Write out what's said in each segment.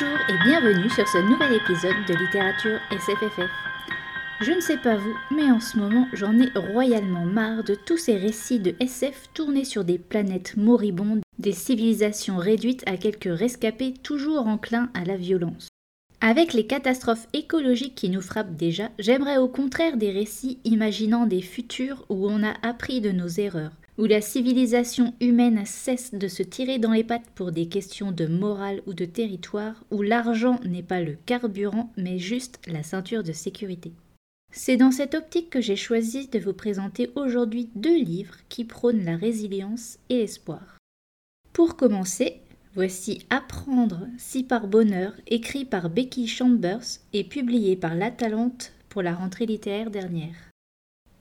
Bonjour et bienvenue sur ce nouvel épisode de littérature SFFF. Je ne sais pas vous, mais en ce moment j'en ai royalement marre de tous ces récits de SF tournés sur des planètes moribondes, des civilisations réduites à quelques rescapés toujours enclins à la violence. Avec les catastrophes écologiques qui nous frappent déjà, j'aimerais au contraire des récits imaginant des futurs où on a appris de nos erreurs, où la civilisation humaine cesse de se tirer dans les pattes pour des questions de morale ou de territoire, où l'argent n'est pas le carburant mais juste la ceinture de sécurité. C'est dans cette optique que j'ai choisi de vous présenter aujourd'hui deux livres qui prônent la résilience et l'espoir. Pour commencer, voici Apprendre si par bonheur, écrit par Becky Chambers et publié par La Talente pour la rentrée littéraire dernière.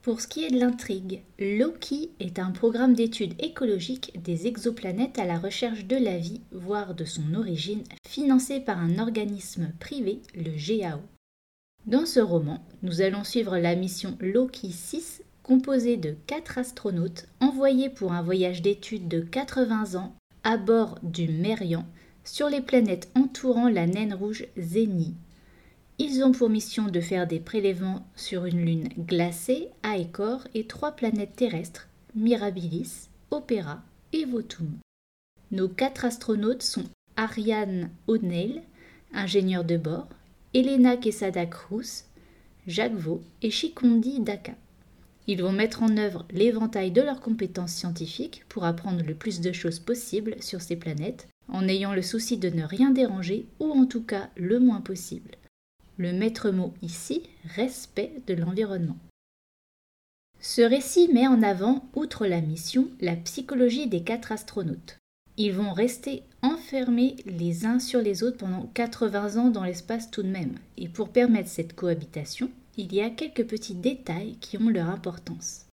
Pour ce qui est de l'intrigue, Loki est un programme d'études écologiques des exoplanètes à la recherche de la vie, voire de son origine, financé par un organisme privé, le GAO. Dans ce roman, nous allons suivre la mission Loki 6, composée de quatre astronautes envoyés pour un voyage d'études de 80 ans à bord du Merian sur les planètes entourant la naine rouge Zénie. Ils ont pour mission de faire des prélèvements sur une lune glacée, Aekor et trois planètes terrestres, Mirabilis, Opéra et Votum. Nos quatre astronautes sont Ariane O'Neill, ingénieur de bord, Elena Quesada Cruz, Jacques Vaux et Chikondi Daka. Ils vont mettre en œuvre l'éventail de leurs compétences scientifiques pour apprendre le plus de choses possibles sur ces planètes, en ayant le souci de ne rien déranger ou en tout cas le moins possible. Le maître mot ici, respect de l'environnement. Ce récit met en avant, outre la mission, la psychologie des quatre astronautes. Ils vont rester enfermés les uns sur les autres pendant 80 ans dans l'espace tout de même. Et pour permettre cette cohabitation, il y a quelques petits détails qui ont leur importance.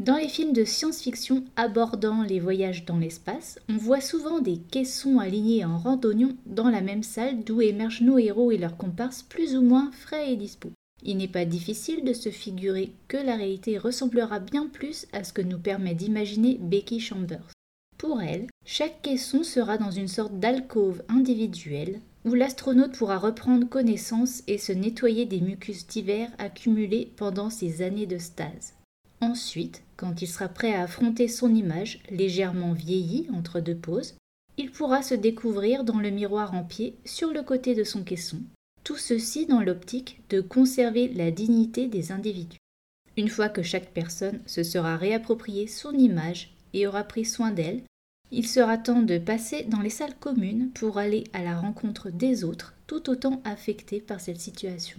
Dans les films de science-fiction abordant les voyages dans l'espace, on voit souvent des caissons alignés en rang d'oignons dans la même salle d'où émergent nos héros et leurs comparses plus ou moins frais et dispos. Il n'est pas difficile de se figurer que la réalité ressemblera bien plus à ce que nous permet d'imaginer Becky Chambers. Pour elle, chaque caisson sera dans une sorte d'alcôve individuelle où l'astronaute pourra reprendre connaissance et se nettoyer des mucus divers accumulés pendant ses années de stase. Ensuite, quand il sera prêt à affronter son image, légèrement vieillie entre deux pauses, il pourra se découvrir dans le miroir en pied sur le côté de son caisson. Tout ceci dans l'optique de conserver la dignité des individus. Une fois que chaque personne se sera réapproprié son image et aura pris soin d'elle, il sera temps de passer dans les salles communes pour aller à la rencontre des autres tout autant affectés par cette situation.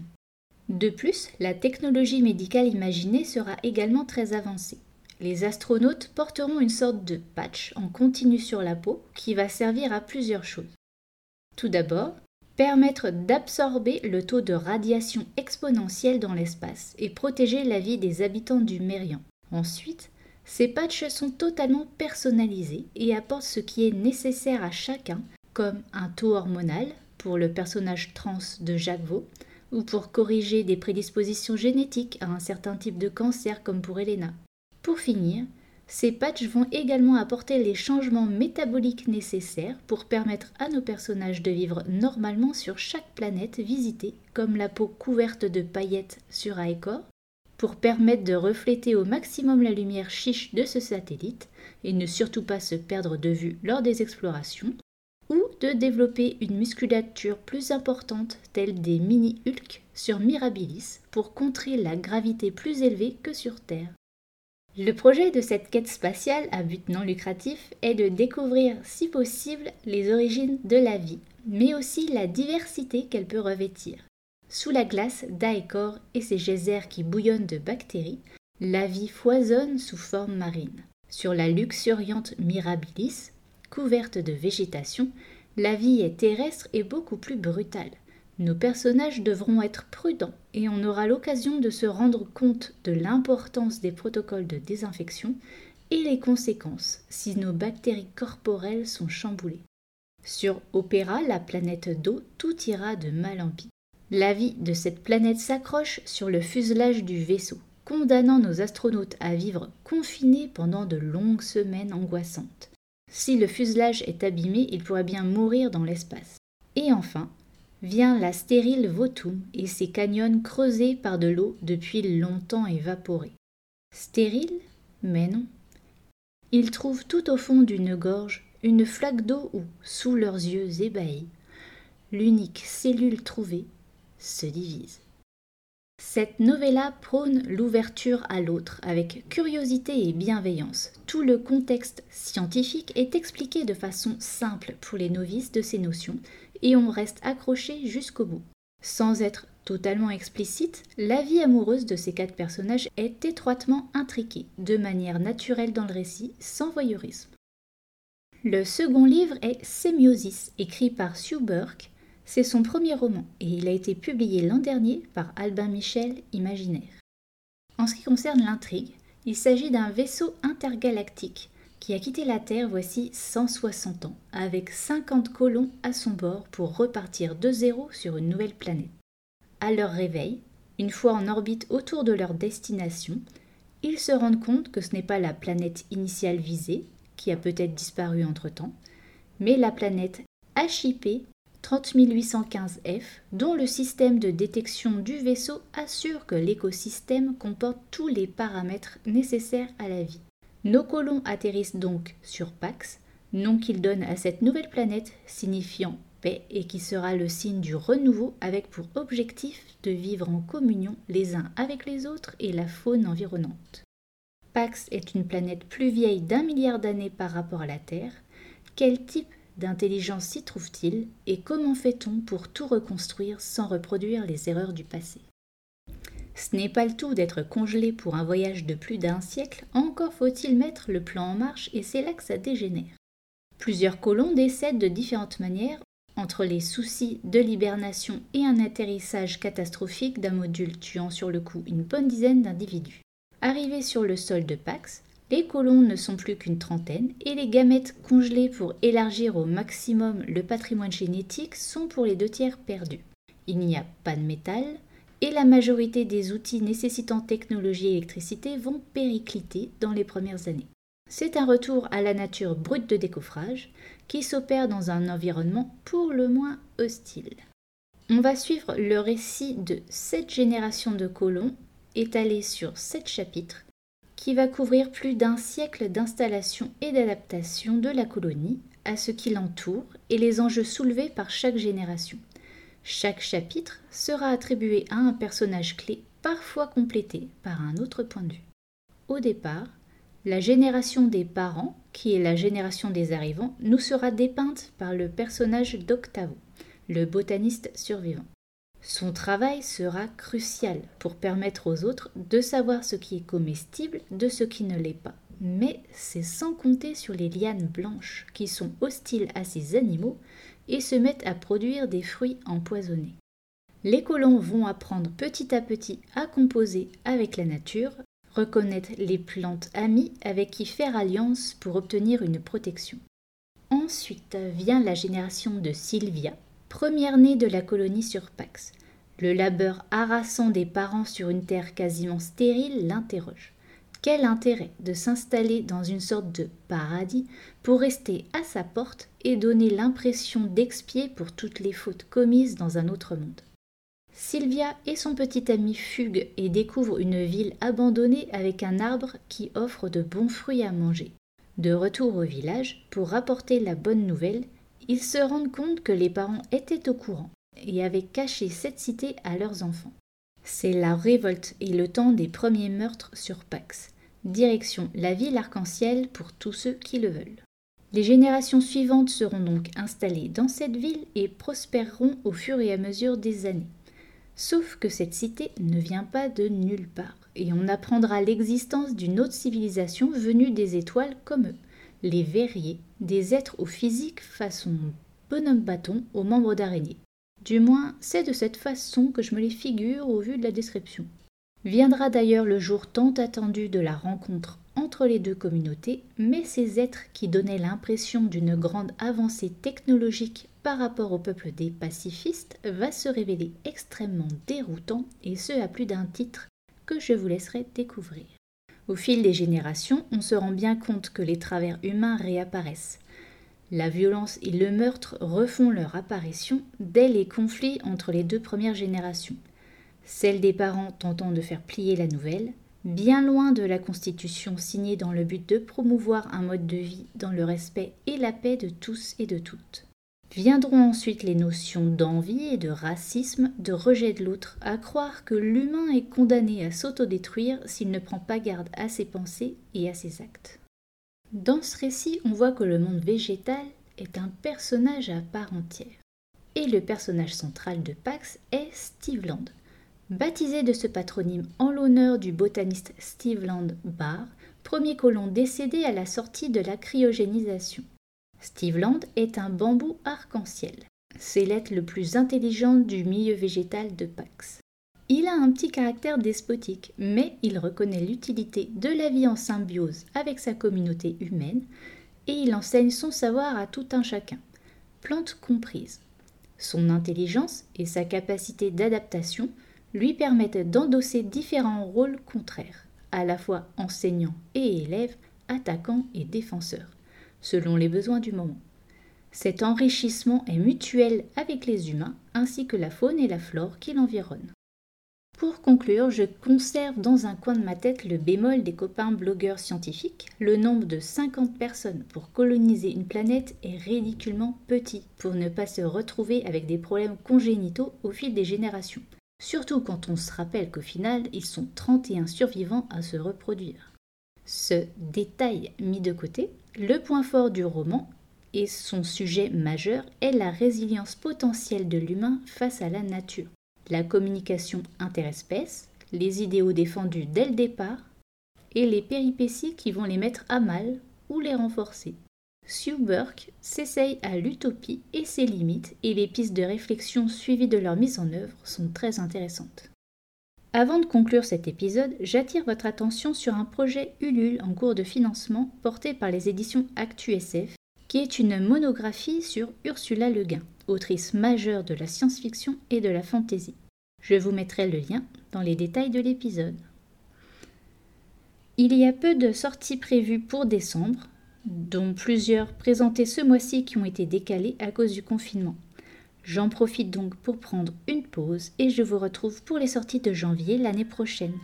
De plus, la technologie médicale imaginée sera également très avancée. Les astronautes porteront une sorte de patch en continu sur la peau qui va servir à plusieurs choses. Tout d'abord, permettre d'absorber le taux de radiation exponentielle dans l'espace et protéger la vie des habitants du Mérian. Ensuite, ces patchs sont totalement personnalisés et apportent ce qui est nécessaire à chacun, comme un taux hormonal pour le personnage trans de Jacques Vaux, ou pour corriger des prédispositions génétiques à un certain type de cancer comme pour Elena. Pour finir, ces patchs vont également apporter les changements métaboliques nécessaires pour permettre à nos personnages de vivre normalement sur chaque planète visitée, comme la peau couverte de paillettes sur Aekor, pour permettre de refléter au maximum la lumière chiche de ce satellite et ne surtout pas se perdre de vue lors des explorations, de développer une musculature plus importante telle des mini-Hulk sur Mirabilis pour contrer la gravité plus élevée que sur Terre. Le projet de cette quête spatiale à but non lucratif est de découvrir si possible les origines de la vie, mais aussi la diversité qu'elle peut revêtir. Sous la glace d'Aekor et ses geysers qui bouillonnent de bactéries, la vie foisonne sous forme marine. Sur la luxuriante Mirabilis, couverte de végétation, la vie est terrestre et beaucoup plus brutale. Nos personnages devront être prudents et on aura l'occasion de se rendre compte de l'importance des protocoles de désinfection et les conséquences si nos bactéries corporelles sont chamboulées. Sur Opéra, la planète d'eau, tout ira de mal en pis. La vie de cette planète s'accroche sur le fuselage du vaisseau, condamnant nos astronautes à vivre confinés pendant de longues semaines angoissantes. Si le fuselage est abîmé, il pourrait bien mourir dans l'espace. Et enfin, vient la stérile Votum et ses canyons creusés par de l'eau depuis longtemps évaporée. Stérile Mais non. Ils trouvent tout au fond d'une gorge une flaque d'eau où, sous leurs yeux ébahis, l'unique cellule trouvée se divise. Cette novella prône l'ouverture à l'autre avec curiosité et bienveillance. Tout le contexte scientifique est expliqué de façon simple pour les novices de ces notions et on reste accroché jusqu'au bout. Sans être totalement explicite, la vie amoureuse de ces quatre personnages est étroitement intriquée, de manière naturelle dans le récit, sans voyeurisme. Le second livre est Sémiosis, écrit par Sue Burke. C'est son premier roman et il a été publié l'an dernier par Albin Michel Imaginaire. En ce qui concerne l'intrigue, il s'agit d'un vaisseau intergalactique qui a quitté la Terre voici 160 ans, avec 50 colons à son bord pour repartir de zéro sur une nouvelle planète. À leur réveil, une fois en orbite autour de leur destination, ils se rendent compte que ce n'est pas la planète initiale visée, qui a peut-être disparu entre-temps, mais la planète HIP 30815F, dont le système de détection du vaisseau assure que l'écosystème comporte tous les paramètres nécessaires à la vie. Nos colons atterrissent donc sur Pax, nom qu'ils donnent à cette nouvelle planète signifiant paix et qui sera le signe du renouveau avec pour objectif de vivre en communion les uns avec les autres et la faune environnante. Pax est une planète plus vieille d'un milliard d'années par rapport à la Terre. Quel type d'intelligence s'y trouve-t-il et comment fait-on pour tout reconstruire sans reproduire les erreurs du passé? Ce n'est pas le tout d'être congelé pour un voyage de plus d'un siècle, encore faut-il mettre le plan en marche et c'est là que ça dégénère. Plusieurs colons décèdent de différentes manières entre les soucis de l'hibernation et un atterrissage catastrophique d'un module tuant sur le coup une bonne dizaine d'individus. Arrivés sur le sol de Pax, les colons ne sont plus qu'une trentaine et les gamètes congelées pour élargir au maximum le patrimoine génétique sont pour les deux tiers perdus. Il n'y a pas de métal et la majorité des outils nécessitant technologie et électricité vont péricliter dans les premières années. C'est un retour à la nature brute de décoffrage qui s'opère dans un environnement pour le moins hostile. On va suivre le récit de sept générations de colons étalé sur sept chapitres, qui va couvrir plus d'un siècle d'installation et d'adaptation de la colonie à ce qui l'entoure et les enjeux soulevés par chaque génération. Chaque chapitre sera attribué à un personnage clé, parfois complété par un autre point de vue. Au départ, la génération des parents, qui est la génération des arrivants, nous sera dépeinte par le personnage d'Octavo, le botaniste survivant. Son travail sera crucial pour permettre aux autres de savoir ce qui est comestible de ce qui ne l'est pas. Mais c'est sans compter sur les lianes blanches qui sont hostiles à ces animaux et se mettent à produire des fruits empoisonnés. Les colons vont apprendre petit à petit à composer avec la nature, reconnaître les plantes amies avec qui faire alliance pour obtenir une protection. Ensuite vient la génération de Sylvia, première née de la colonie sur Pax. Le labeur harassant des parents sur une terre quasiment stérile l'interroge. Quel intérêt de s'installer dans une sorte de paradis pour rester à sa porte et donner l'impression d'expier pour toutes les fautes commises dans un autre monde? Sylvia et son petit ami fuguent et découvrent une ville abandonnée avec un arbre qui offre de bons fruits à manger. De retour au village, pour rapporter la bonne nouvelle, ils se rendent compte que les parents étaient au courant et avaient caché cette cité à leurs enfants. C'est la révolte et le temps des premiers meurtres sur Pax. Direction la ville arc-en-ciel pour tous ceux qui le veulent. Les générations suivantes seront donc installées dans cette ville et prospéreront au fur et à mesure des années. Sauf que cette cité ne vient pas de nulle part, et on apprendra l'existence d'une autre civilisation venue des étoiles comme eux les verriers, des êtres au physique façon bonhomme bâton aux membres d'araignée. Du moins, c'est de cette façon que je me les figure au vu de la description. Viendra d'ailleurs le jour tant attendu de la rencontre entre les deux communautés, mais ces êtres qui donnaient l'impression d'une grande avancée technologique par rapport au peuple des pacifistes va se révéler extrêmement déroutant, et ce à plus d'un titre que je vous laisserai découvrir. Au fil des générations, on se rend bien compte que les travers humains réapparaissent. La violence et le meurtre refont leur apparition dès les conflits entre les deux premières générations, celle des parents tentant de faire plier la nouvelle, bien loin de la Constitution signée dans le but de promouvoir un mode de vie dans le respect et la paix de tous et de toutes. Viendront ensuite les notions d'envie et de racisme, de rejet de l'autre, à croire que l'humain est condamné à s'autodétruire s'il ne prend pas garde à ses pensées et à ses actes. Dans ce récit, on voit que le monde végétal est un personnage à part entière. Et le personnage central de Pax est Steve Land. Baptisé de ce patronyme en l'honneur du botaniste Steve Land Barr, premier colon décédé à la sortie de la cryogénisation. Steve Land est un bambou arc-en-ciel. C'est l'être le plus intelligent du milieu végétal de Pax. Il a un petit caractère despotique, mais il reconnaît l'utilité de la vie en symbiose avec sa communauté humaine et il enseigne son savoir à tout un chacun, plantes comprises. Son intelligence et sa capacité d'adaptation lui permettent d'endosser différents rôles contraires, à la fois enseignant et élève, attaquant et défenseur selon les besoins du moment. Cet enrichissement est mutuel avec les humains ainsi que la faune et la flore qui l'environnent. Pour conclure, je conserve dans un coin de ma tête le bémol des copains blogueurs scientifiques. Le nombre de 50 personnes pour coloniser une planète est ridiculement petit pour ne pas se retrouver avec des problèmes congénitaux au fil des générations. Surtout quand on se rappelle qu'au final, ils sont 31 survivants à se reproduire. Ce détail mis de côté, le point fort du roman et son sujet majeur est la résilience potentielle de l'humain face à la nature, la communication interespèces, les idéaux défendus dès le départ et les péripéties qui vont les mettre à mal ou les renforcer. Sue Burke s'essaye à l'utopie et ses limites et les pistes de réflexion suivies de leur mise en œuvre sont très intéressantes. Avant de conclure cet épisode, j'attire votre attention sur un projet Ulule en cours de financement porté par les éditions ActuSF, qui est une monographie sur Ursula Le Guin, autrice majeure de la science-fiction et de la fantasy. Je vous mettrai le lien dans les détails de l'épisode. Il y a peu de sorties prévues pour décembre, dont plusieurs présentées ce mois-ci qui ont été décalées à cause du confinement. J'en profite donc pour prendre une pause et je vous retrouve pour les sorties de janvier l'année prochaine.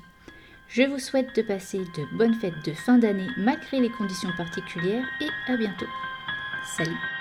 Je vous souhaite de passer de bonnes fêtes de fin d'année malgré les conditions particulières et à bientôt. Salut